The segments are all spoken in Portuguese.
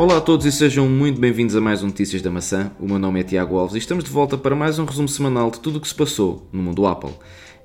Olá a todos e sejam muito bem-vindos a mais um Notícias da Maçã. O meu nome é Tiago Alves e estamos de volta para mais um resumo semanal de tudo o que se passou no mundo Apple.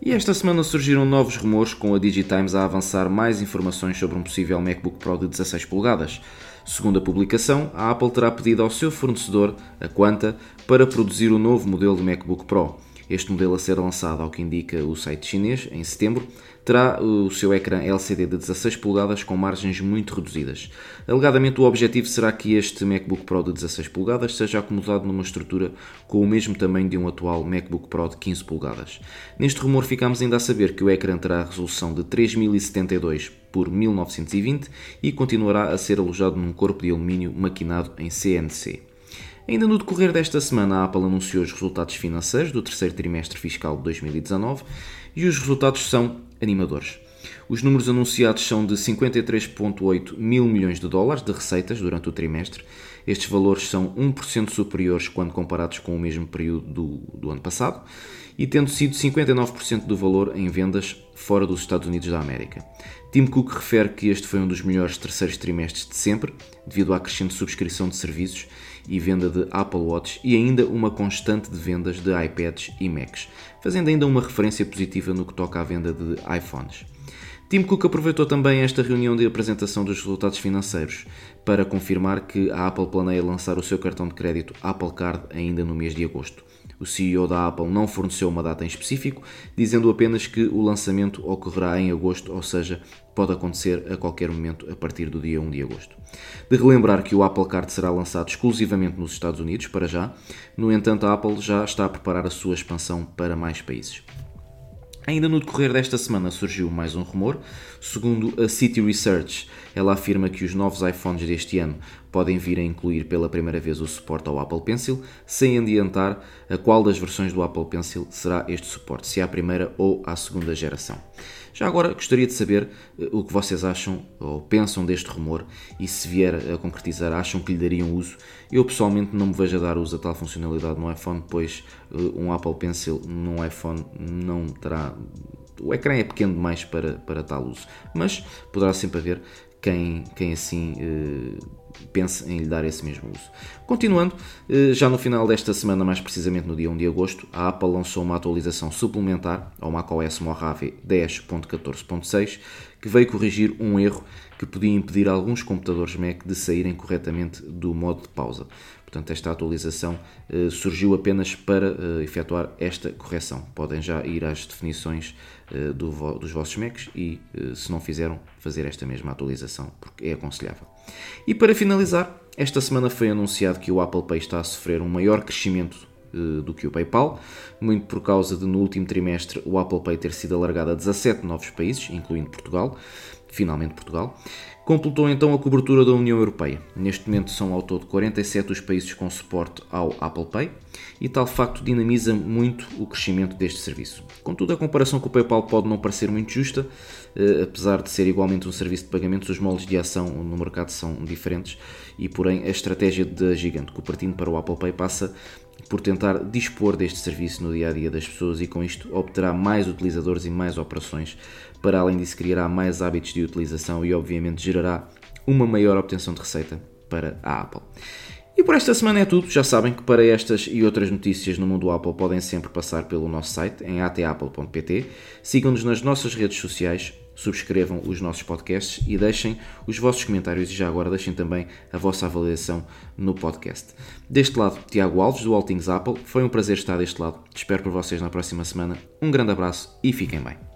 E esta semana surgiram novos rumores, com a Digitimes a avançar mais informações sobre um possível MacBook Pro de 16 polegadas. Segundo a publicação, a Apple terá pedido ao seu fornecedor, a Quanta, para produzir o novo modelo de MacBook Pro. Este modelo a ser lançado, ao que indica o site chinês, em setembro, terá o seu ecrã LCD de 16 polegadas com margens muito reduzidas. Alegadamente, o objetivo será que este MacBook Pro de 16 polegadas seja acomodado numa estrutura com o mesmo tamanho de um atual MacBook Pro de 15 polegadas. Neste rumor, ficamos ainda a saber que o ecrã terá a resolução de 3072 por 1920 e continuará a ser alojado num corpo de alumínio maquinado em CNC. Ainda no decorrer desta semana, a Apple anunciou os resultados financeiros do terceiro trimestre fiscal de 2019 e os resultados são animadores. Os números anunciados são de 53,8 mil milhões de dólares de receitas durante o trimestre. Estes valores são 1% superiores quando comparados com o mesmo período do, do ano passado e tendo sido 59% do valor em vendas fora dos Estados Unidos da América. Tim Cook refere que este foi um dos melhores terceiros trimestres de sempre, devido à crescente subscrição de serviços e venda de Apple Watch e ainda uma constante de vendas de iPads e Macs, fazendo ainda uma referência positiva no que toca à venda de iPhones. Tim Cook aproveitou também esta reunião de apresentação dos resultados financeiros para confirmar que a Apple planeia lançar o seu cartão de crédito Apple Card ainda no mês de agosto. O CEO da Apple não forneceu uma data em específico, dizendo apenas que o lançamento ocorrerá em agosto, ou seja, pode acontecer a qualquer momento a partir do dia 1 de agosto. De relembrar que o Apple Card será lançado exclusivamente nos Estados Unidos, para já, no entanto, a Apple já está a preparar a sua expansão para mais países. Ainda no decorrer desta semana surgiu mais um rumor. Segundo a City Research, ela afirma que os novos iPhones deste ano podem vir a incluir pela primeira vez o suporte ao Apple Pencil, sem adiantar a qual das versões do Apple Pencil será este suporte, se é a primeira ou a segunda geração. Já agora gostaria de saber eh, o que vocês acham ou pensam deste rumor e se vier a concretizar, acham que lhe dariam uso. Eu pessoalmente não me vejo a dar uso a tal funcionalidade no iPhone, pois eh, um Apple Pencil num iPhone não terá. O ecrã é pequeno demais para, para tal uso, mas poderá sempre haver quem, quem assim. Eh, pense em lhe dar esse mesmo uso. Continuando, eh, já no final desta semana, mais precisamente no dia 1 de agosto, a Apple lançou uma atualização suplementar ao macOS Mojave 10.14.6 que veio corrigir um erro que podia impedir alguns computadores Mac de saírem corretamente do modo de pausa. Portanto, esta atualização eh, surgiu apenas para eh, efetuar esta correção. Podem já ir às definições eh, do, dos vossos Macs e, se não fizeram, fazer esta mesma atualização, porque é aconselhável. E para finalizar, esta semana foi anunciado que o Apple Pay está a sofrer um maior crescimento do que o PayPal, muito por causa de no último trimestre o Apple Pay ter sido alargado a 17 novos países, incluindo Portugal, finalmente Portugal. Completou então a cobertura da União Europeia. Neste momento são ao todo 47 os países com suporte ao Apple Pay e tal facto dinamiza muito o crescimento deste serviço. Contudo, a comparação com o PayPal pode não parecer muito justa, eh, apesar de ser igualmente um serviço de pagamentos, os moldes de ação no mercado são diferentes e, porém, a estratégia da gigante Cupertino para o Apple Pay passa por tentar dispor deste serviço no dia a dia das pessoas e com isto obterá mais utilizadores e mais operações. Para além disso, criará mais hábitos de utilização e, obviamente, gerará uma maior obtenção de receita para a Apple. E por esta semana é tudo. Já sabem que para estas e outras notícias no mundo Apple podem sempre passar pelo nosso site em atapple.pt. Sigam-nos nas nossas redes sociais subscrevam os nossos podcasts e deixem os vossos comentários e já agora deixem também a vossa avaliação no podcast. Deste lado, Tiago Alves, do All Things Apple. Foi um prazer estar deste lado. Espero por vocês na próxima semana. Um grande abraço e fiquem bem.